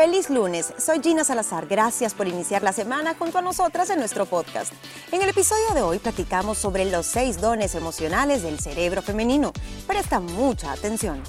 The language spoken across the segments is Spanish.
Feliz lunes, soy Gina Salazar. Gracias por iniciar la semana junto a nosotras en nuestro podcast. En el episodio de hoy platicamos sobre los seis dones emocionales del cerebro femenino. Presta mucha atención.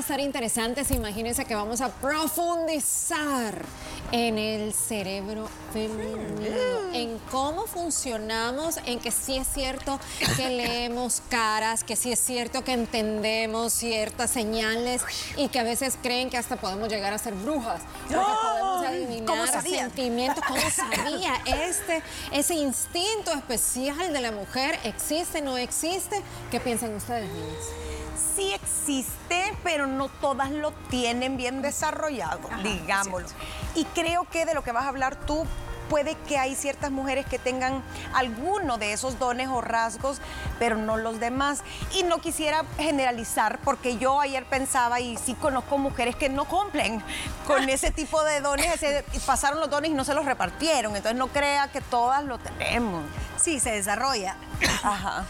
¿Cómo a estar interesante si imagínense que vamos a profundizar en el cerebro femenino, en cómo funcionamos, en que sí es cierto que leemos caras, que sí es cierto que entendemos ciertas señales y que a veces creen que hasta podemos llegar a ser brujas, porque podemos adivinar sentimientos, ¿cómo sabía? Este, ese instinto especial de la mujer existe, no existe, ¿qué piensan ustedes, niñas? Sí existe, pero no todas lo tienen bien desarrollado, digámoslo. Y creo que de lo que vas a hablar tú, puede que hay ciertas mujeres que tengan alguno de esos dones o rasgos, pero no los demás. Y no quisiera generalizar, porque yo ayer pensaba, y sí conozco mujeres que no cumplen con ese tipo de dones, pasaron los dones y no se los repartieron. Entonces no crea que todas lo tenemos. Sí, se desarrolla. Ajá.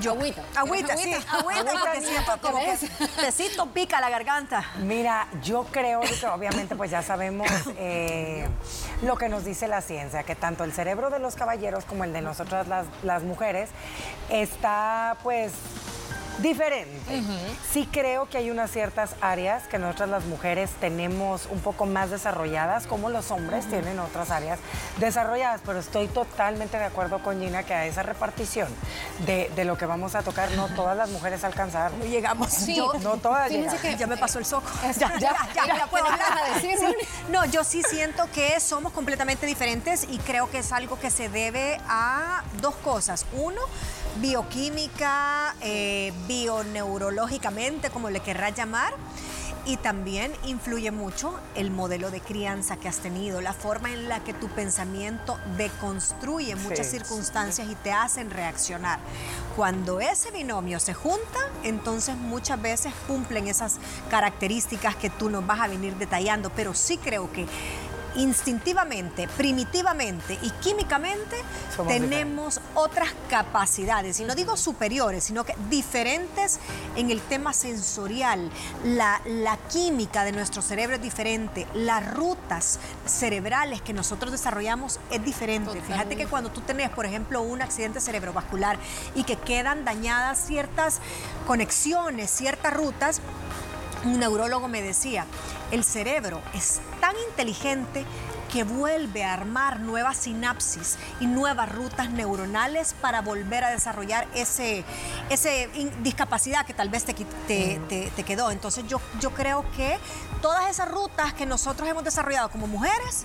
Yo, agüita. Agüita, sí. Agüita, porque siento como que tecito pica la garganta. Mira, yo creo que obviamente pues ya sabemos eh, lo que nos dice la ciencia, que tanto el cerebro de los caballeros como el de nosotras las, las mujeres está pues diferente. Sí creo que hay unas ciertas áreas que nosotras las mujeres tenemos un poco más desarrolladas, como los hombres tienen otras áreas desarrolladas, pero estoy totalmente de acuerdo con Gina que a esa repartición de, lo que vamos a tocar, no todas las mujeres alcanzaron. No llegamos. Sí. no todas que ya me pasó el soco. Ya, ya, ya, ya, puedo hablar. A decir. No, yo sí siento que somos completamente diferentes y creo que es algo que se debe a dos cosas. Uno, bioquímica, eh, bioneurológicamente, como le querrás llamar. Y también influye mucho el modelo de crianza que has tenido, la forma en la que tu pensamiento deconstruye muchas circunstancias y te hacen reaccionar. Cuando ese binomio se junta, entonces muchas veces cumplen esas características que tú nos vas a venir detallando, pero sí creo que instintivamente, primitivamente y químicamente tenemos otras capacidades, y no digo superiores, sino que diferentes en el tema sensorial. La, la química de nuestro cerebro es diferente, las rutas cerebrales que nosotros desarrollamos es diferente. Fíjate que cuando tú tenés, por ejemplo, un accidente cerebrovascular y que quedan dañadas ciertas conexiones, ciertas rutas, un neurólogo me decía, el cerebro es tan inteligente que vuelve a armar nuevas sinapsis y nuevas rutas neuronales para volver a desarrollar ese, ese discapacidad que tal vez te, te, quedó. Entonces yo, yo creo que todas esas rutas que nosotros hemos desarrollado como mujeres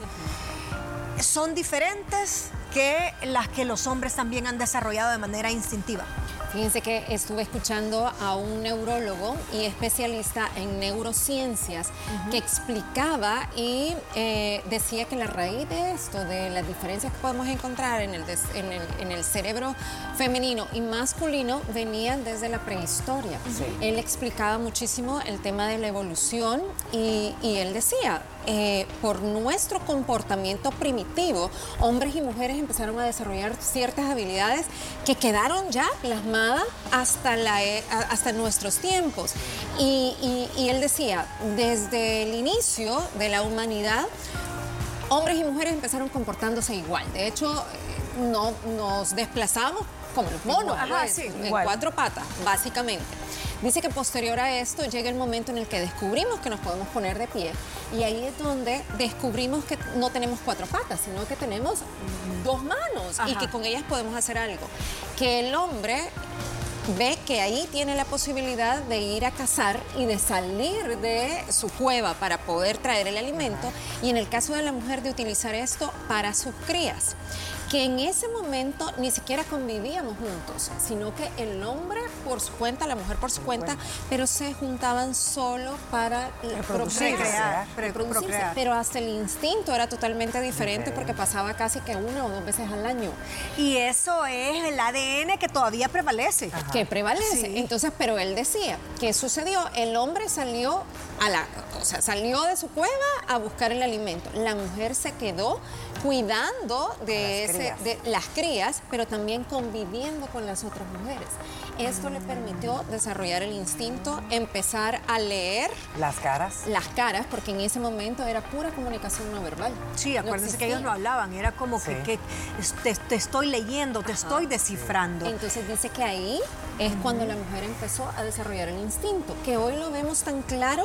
son diferentes que las que los hombres también han desarrollado de manera instintiva. Fíjense que estuve escuchando a un neurólogo y especialista en neurociencias que explicaba y eh, decía que la raíz de esto, de las diferencias que podemos encontrar en el, en el, cerebro femenino y masculino, venían desde la prehistoria. Él explicaba muchísimo el tema de la evolución y, y él decía, eh, por nuestro comportamiento primitivo, hombres y mujeres empezaron a desarrollar ciertas habilidades que quedaron ya plasmadas hasta, la, e, hasta nuestros tiempos. Y, y él decía, desde el inicio de la humanidad, hombres y mujeres empezaron comportándose igual. De hecho, eh, no, nos desplazamos como los monos, pues, en cuatro patas, básicamente. Dice que posterior a esto llega el momento en el que descubrimos que nos podemos poner de pie. Y ahí es donde descubrimos que no tenemos cuatro patas, sino que tenemos dos manos y que con ellas podemos hacer algo. Que el hombre ve que ahí tiene la posibilidad de ir a cazar y de salir de su cueva para poder traer el alimento. Y en el caso de la mujer de utilizar esto para sus crías que en ese momento ni siquiera convivíamos juntos, sino que el hombre por su cuenta, la mujer por su cuenta, pero se juntaban solo para procrear, pero hasta el instinto era totalmente diferente porque pasaba casi que una o dos veces al año. Y eso es el ADN que todavía prevalece. Que prevalece. Entonces, pero él decía, ¿qué sucedió? El hombre salió a la, o sea, salió de su cueva a buscar el alimento. La mujer se quedó cuidando de, ese, de las crías, pero también conviviendo con las otras mujeres. esto le permitió desarrollar el instinto, empezar a leer Las caras. las caras, porque en ese momento era pura comunicación no verbal. Sí, No acuérdense que ellos no hablaban, era como que, Sí. que es- te, te estoy leyendo, te estoy descifrando. Entonces dice que ahí es cuando la mujer empezó a desarrollar el instinto, que hoy lo vemos tan claro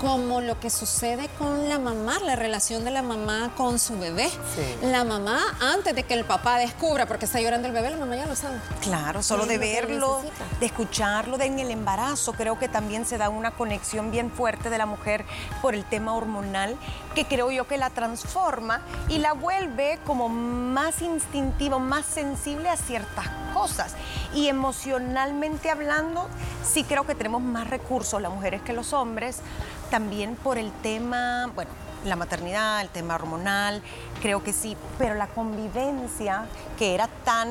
como lo que sucede con la mamá, la relación de la mamá con su bebé. Sí. La mamá, antes de que el papá descubra porque está llorando el bebé, la mamá ya lo sabe. Claro, solo de verlo, de escucharlo, de en el embarazo, creo que también se da una conexión bien fuerte de la mujer por el tema hormonal, que creo yo que la transforma y la vuelve como más instintiva, más sensible a ciertas cosas. Y emocionalmente hablando, sí creo que tenemos más recursos las mujeres que los hombres, también por el tema, bueno, la maternidad, el tema hormonal, creo que sí, pero la convivencia, que era tan,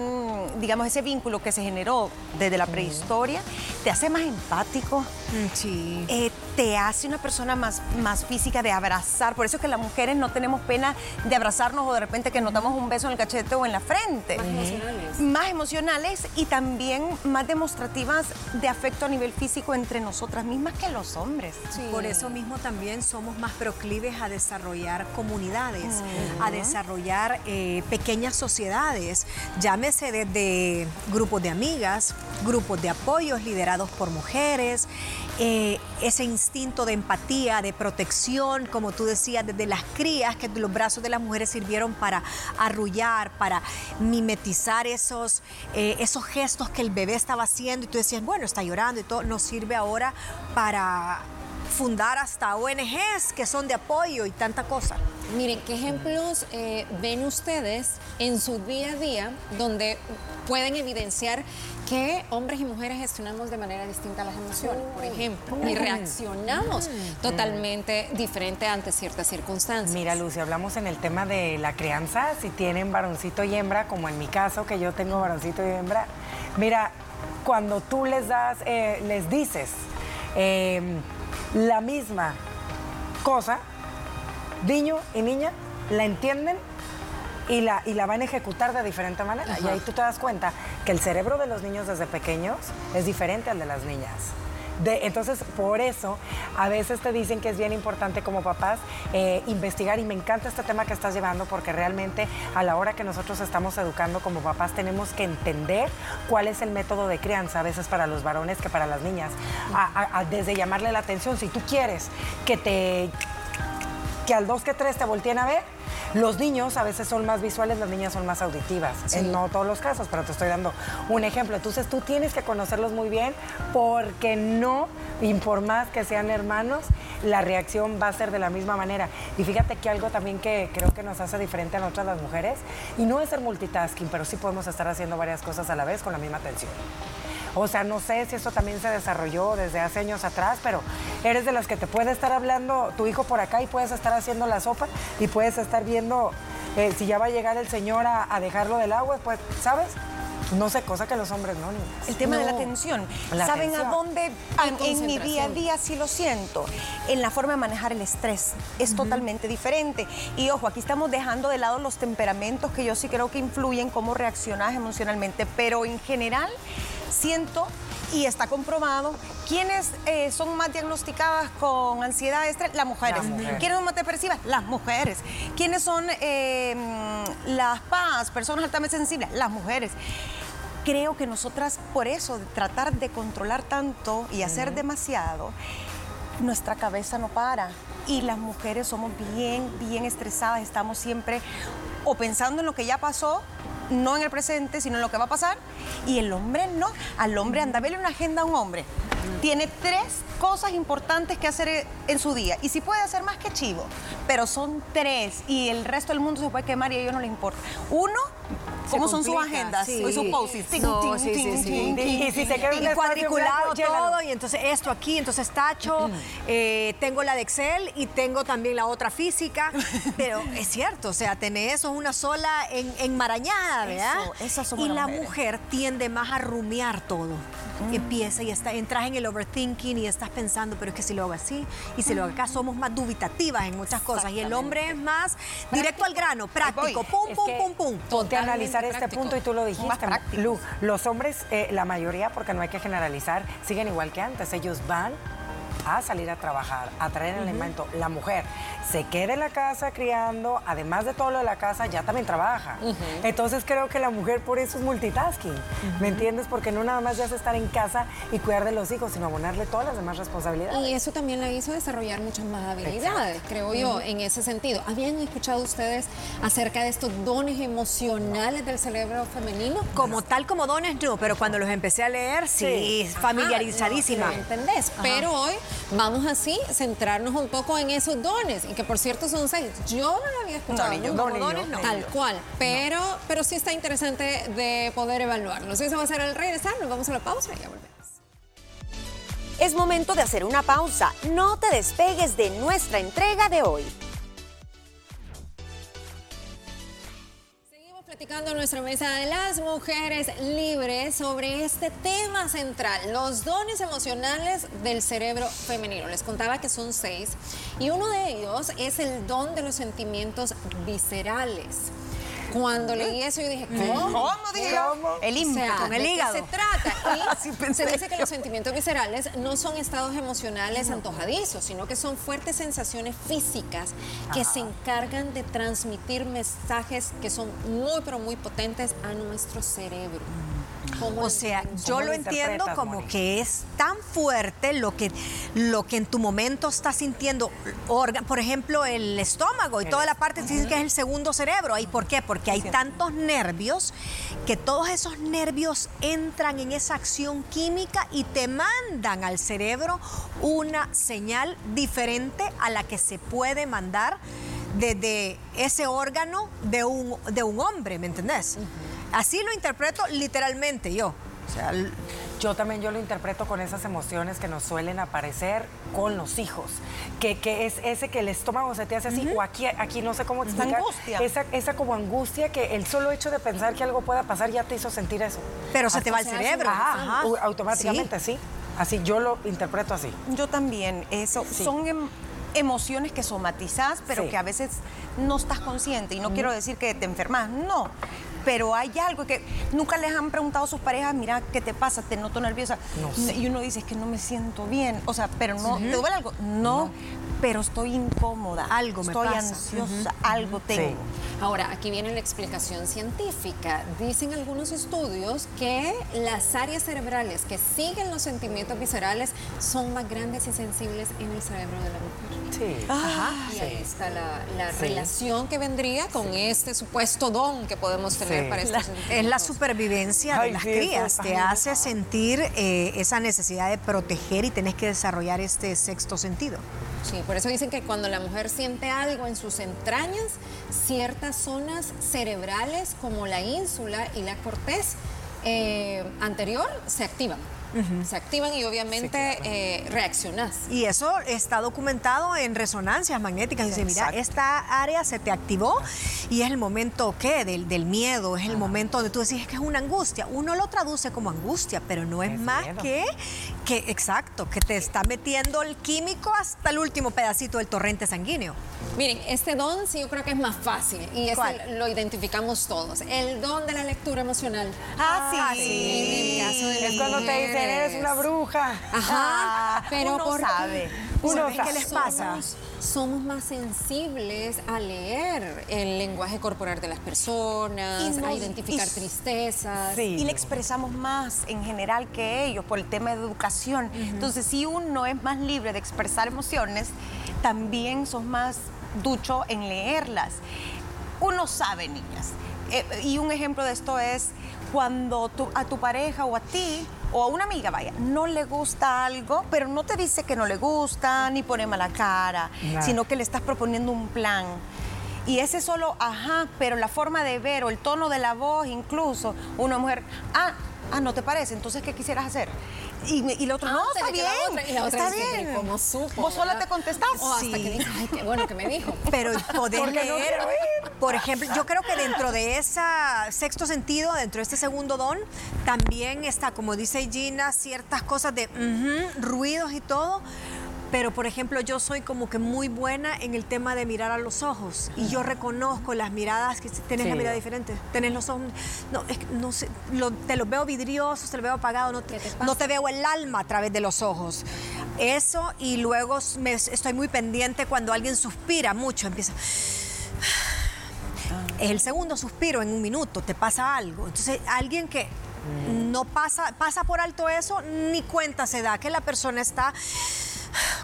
digamos, ese vínculo que se generó desde la prehistoria, te hace más empático, Mm, Sí. eh, te hace una persona más, más física de abrazar. Por eso es que las mujeres no tenemos pena de abrazarnos o de repente que nos damos un beso en el cachete o en la frente. Más emocionales. Más emocionales y también más demostrativas de afecto a nivel físico entre nosotras mismas que los hombres. Por eso mismo también somos más proclives a desarrollar comunidades, a desarrollar eh, pequeñas sociedades, llámese desde grupos de amigas, grupos de apoyos liderados por mujeres, eh, ese instinto de empatía, de protección, como tú decías, desde las crías, que los brazos de las mujeres sirvieron para arrullar, para mimetizar esos, eh, esos gestos que el bebé estaba haciendo y tú decías, bueno, está llorando y todo, nos sirve ahora para fundar hasta ONGs que son de apoyo y tanta cosa. Miren, ¿qué ejemplos eh, ven ustedes en su día a día donde pueden evidenciar que hombres y mujeres gestionamos de manera distinta las emociones, por ejemplo, y reaccionamos totalmente diferente ante ciertas circunstancias? Mira, Lucy, hablamos en el tema de la crianza, si tienen varoncito y hembra, como en mi caso, que yo tengo varoncito y hembra. Mira, cuando tú les das, eh, les dices eh, la misma cosa, niño y niña la entienden y la, y la van a ejecutar de diferente manera. Y ahí tú te das cuenta que el cerebro de los niños desde pequeños es diferente al de las niñas. De- entonces, por eso, a veces te dicen que es bien importante como papás eh, investigar y me encanta este tema que estás llevando porque realmente a la hora que nosotros estamos educando como papás tenemos que entender cuál es el método de crianza, a veces para los varones que para las niñas. A- desde llamarle la atención, si tú quieres que te que al dos que tres te volteen a ver. Los niños a veces son más visuales, las niñas son más auditivas. En no todos los casos, pero te estoy dando un ejemplo. Entonces tú tienes que conocerlos muy bien porque no, y por más que sean hermanos, la reacción va a ser de la misma manera. Y fíjate que algo también que creo que nos hace diferente a nosotras las mujeres, y no es ser multitasking, pero sí podemos estar haciendo varias cosas a la vez con la misma atención. O sea, no sé si eso también se desarrolló desde hace años atrás, pero eres de las que te puede estar hablando tu hijo por acá y puedes estar haciendo la sopa y puedes estar viendo eh, si ya va a llegar el señor a, a dejarlo del agua, pues, ¿sabes? No sé, cosa que los hombres no, niñas. El tema de la atención. La ¿Saben atención. a dónde en, en mi día a día sí lo siento? En la forma de manejar el estrés. Es totalmente diferente. Y ojo, aquí estamos dejando de lado los temperamentos que yo sí creo que influyen cómo reaccionas emocionalmente, pero en general siento y está comprobado quiénes eh, son más diagnosticadas con ansiedad, estrés, las mujeres. Las mujeres. ¿Quiénes son más depresivas? Las mujeres. ¿Quiénes son eh, las PAS, personas altamente sensibles? Las mujeres creo que nosotras, por eso, de tratar de controlar tanto y hacer demasiado, nuestra cabeza no para. Y las mujeres somos bien, bien estresadas, estamos siempre o pensando en lo que ya pasó, no en el presente, sino en lo que va a pasar. Y el hombre no. Al hombre, anda, vele una agenda a un hombre. Tiene tres cosas importantes que hacer en su día. Y si puede hacer más que chivo, pero son tres. Y el resto del mundo se puede quemar y a ellos no les importa. Uno, ¿cómo son sus agendas sí. y sus posts? No, sí, sí, sí. Y si se queda cuadriculado todo, y entonces esto aquí, entonces tacho, eh, tengo la de Excel y tengo también la otra física, pero es cierto, o sea, tener eso es una sola en, enmarañada, ¿verdad? Eso, somos y la mujeres. mujer tiende más a rumiar todo. Empieza y está, entras en el overthinking y estás pensando, pero es que si lo hago así y si lo hago acá, somos más dubitativas en muchas cosas. Y el hombre es más directo al grano, práctico, pum, pum, pum, pum. Ponte a analizar este punto y tú lo dijiste, Lu. Los hombres, eh, la mayoría, porque no hay que generalizar, siguen igual que antes. Ellos van a salir a trabajar, a traer el alimento. La mujer se queda en la casa criando, además de todo lo de la casa, ya también trabaja. Entonces creo que la mujer por eso es multitasking, ¿me entiendes? Porque no nada más ya es estar en casa y cuidar de los hijos, sino abonarle todas las demás responsabilidades. Y eso también la hizo desarrollar muchas más habilidades, creo yo, en ese sentido. ¿Habían escuchado ustedes acerca de estos dones emocionales del cerebro femenino? Como tal como dones no, pero cuando los empecé a leer, sí, familiarizadísima. ¿Entendés? Pero hoy vamos así centrarnos un poco en esos dones que por cierto son seis. Yo no lo había escuchado. No, Tal cual. Pero, pero sí está interesante de poder evaluarlo. Eso va a ser el regresar. Nos vamos a la pausa y ya volvemos. Es momento de hacer una pausa. No te despegues de nuestra entrega de hoy. Platicando en nuestra mesa de las mujeres libres sobre este tema central, los dones emocionales del cerebro femenino. Les contaba que son seis y uno de ellos es el don de los sentimientos viscerales. Cuando leí eso, yo dije, ¿cómo? ¿Cómo? ¿Cómo? El ímpetu, con el hígado. ¿De qué se trata? Y se dice que los sentimientos viscerales no son estados emocionales antojadizos, sino que son fuertes sensaciones físicas que se encargan de transmitir mensajes que son muy, pero muy potentes a nuestro cerebro. O sea, yo lo entiendo como que es tan fuerte lo que, lo que en tu momento estás sintiendo, por ejemplo, el estómago y toda la parte que es el segundo cerebro. ¿Y por qué? Porque hay tantos nervios que todos esos nervios entran en esa acción química y te mandan al cerebro una señal diferente a la que se puede mandar desde ese órgano de un, de un hombre, ¿me entendés? Así lo interpreto literalmente yo. yo también yo lo interpreto con esas emociones que nos suelen aparecer con los hijos, que, es ese que el estómago se te hace así, o aquí, aquí no sé cómo explicar. Angustia. Esa, esa como angustia que el solo hecho de pensar que algo pueda pasar ya te hizo sentir eso. Pero se te va el cerebro. Ajá, automáticamente, ¿Sí? Así, yo lo interpreto así. Yo también. Eso, Son em, emociones que somatizas, pero que a veces no estás consciente. Y no quiero decir que te enfermas, no pero hay algo que nunca les han preguntado a sus parejas, mira, ¿qué te pasa? Te noto nerviosa. Y uno dice, es que no me siento bien. O sea, pero no, ¿te duele algo? No, pero estoy incómoda. Algo me Estoy ansiosa, algo tengo. Ahora, aquí viene la explicación científica. Dicen algunos estudios que las áreas cerebrales que siguen los sentimientos viscerales son más grandes y sensibles en el cerebro de la mujer. Sí. Ajá. Y ahí está la, relación que vendría con este supuesto don que podemos tener para estos Es la supervivencia de las crías. Te hace sentir eh, esa necesidad de proteger y tenés que desarrollar este sexto sentido. Sí, por eso dicen que cuando la mujer siente algo en sus entrañas, ciertas zonas cerebrales como la ínsula y la corteza eh, anterior se activan se activan y obviamente eh, reaccionas. Y eso está documentado en resonancias magnéticas. Dice, mira, esta área se te activó y es el momento, ¿qué? Del, del miedo, es el momento donde tú decís que es una angustia. Uno lo traduce como angustia, pero no es, más que, que, exacto, que te está metiendo el químico hasta el último pedacito del torrente sanguíneo. Miren, este don sí yo creo que es más fácil y ese lo identificamos todos. El don de la lectura emocional. Ah, sí. En el caso de es cuando te dicen, eres una bruja. Ajá. Ah, pero uno sabe. Uno ¿Qué les pasa? Somos, más sensibles a leer el lenguaje corporal de las personas, a identificar tristezas. Y le expresamos más en general que ellos por el tema de educación. Entonces, si uno es más libre de expresar emociones, también sos más ducho en leerlas. Uno sabe, niñas. Eh, y un ejemplo de esto es cuando a tu pareja o a ti o a una amiga, vaya, no le gusta algo, pero no te dice que no le gusta, ni pone mala cara, sino que le estás proponiendo un plan. Y ese solo, ajá, pero la forma de ver o el tono de la voz, incluso, una mujer, ah, ah, ¿no te parece? Entonces, ¿qué quisieras hacer? Y, y el otro, no, está bien, y la otra está bien. ¿Cómo supo? ¿Vos sola te contestás? O hasta que dijo, ay, qué bueno que me dijo. Pero poder leer, por ejemplo, yo creo que dentro de ese sexto sentido, dentro de este segundo don, también está, como dice Gina, ciertas cosas de ruidos y todo, pero por ejemplo yo soy como que muy buena en el tema de mirar a los ojos. Y yo reconozco las miradas que tenés la mirada diferente, tenés los ojos, no, no sé, te los veo vidriosos, te los veo apagados, no te, no te veo el alma a través de los ojos. Eso y luego me, estoy muy pendiente cuando alguien suspira mucho, empieza es el segundo suspiro en un minuto, te pasa algo. Entonces, alguien que no pasa, pasa por alto eso, ni cuenta se da que la persona está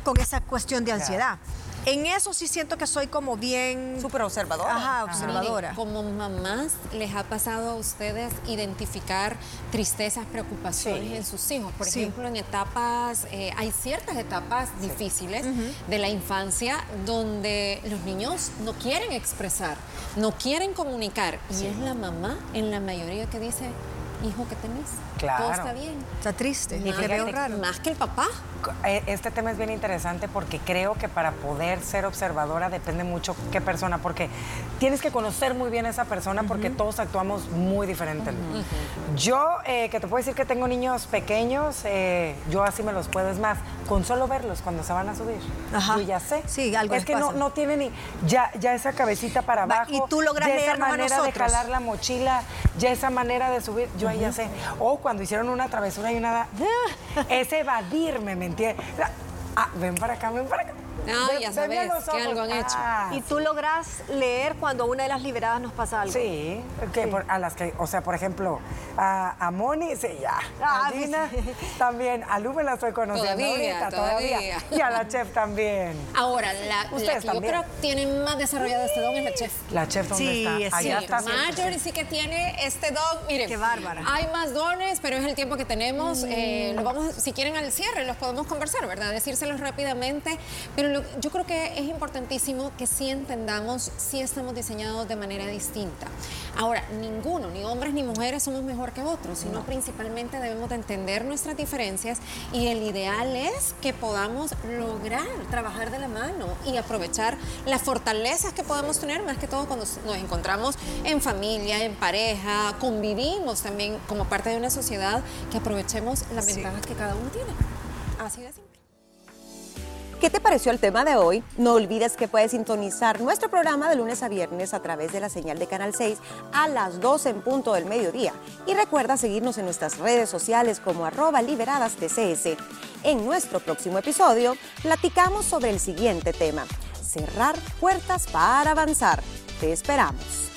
con esa cuestión de ansiedad. En eso sí siento que soy como bien... Súper observadora. Ajá, observadora. como mamás, ¿les ha pasado a ustedes identificar tristezas, preocupaciones en sus hijos? Por ejemplo, en etapas, eh, hay ciertas etapas difíciles de la infancia donde los niños no quieren expresar, no quieren comunicar. Y es la mamá en la mayoría que dice, hijo que tenés. Claro. Todo está bien. Está triste. Y veo raro. Más que el papá. Eh, este tema es bien interesante porque creo que para poder ser observadora depende mucho qué persona, porque tienes que conocer muy bien a esa persona porque todos actuamos muy diferente. Yo, eh, que te puedo decir que tengo niños pequeños, eh, yo así me los puedo, es más, con solo verlos cuando se van a subir, yo ya sé. Sí, algo Es que no, no tiene ni, ya, ya esa cabecita para abajo. Y tú logras ya esa manera de jalar la mochila, ya esa manera de subir, yo ahí ya sé. O cuando hicieron una travesura y una... es evadirme, ¿me Ah, ven para acá, ven para acá. No, ya sabes que algo han hecho. Ah, y tú logras leer cuando una de las liberadas nos pasa algo. Sí, que a las que, o sea, por ejemplo, a, a Moni, sí, ya. Ah, a Gina también. A Lu me la estoy conociendo todavía, todavía. Y a la chef también. Ahora, la, que yo creo que tiene más desarrollado este don es la chef. La chef, ¿dónde sí, está? Allá está. Marjorie sí que tiene este don. Miren, qué bárbara. Hay más dones, pero es el tiempo que tenemos. Eh, lo vamos, si quieren al cierre, los podemos conversar, ¿verdad? Decírselos rápidamente. Pero yo creo que es importantísimo que sí entendamos si estamos diseñados de manera distinta. Ahora, ninguno, ni hombres ni mujeres somos mejor que otros, sino principalmente debemos de entender nuestras diferencias y el ideal es que podamos lograr trabajar de la mano y aprovechar las fortalezas que podemos tener, más que todo cuando nos encontramos en familia, en pareja, convivimos también como parte de una sociedad, que aprovechemos las ventajas que cada uno tiene. Así de simple. ¿Qué te pareció el tema de hoy? No olvides que puedes sintonizar nuestro programa de lunes a viernes a través de la señal de Canal 6 a las 12 en punto del mediodía. Y recuerda seguirnos en nuestras redes sociales como arroba liberadas TCS. En nuestro próximo episodio platicamos sobre el siguiente tema, cerrar puertas para avanzar. Te esperamos.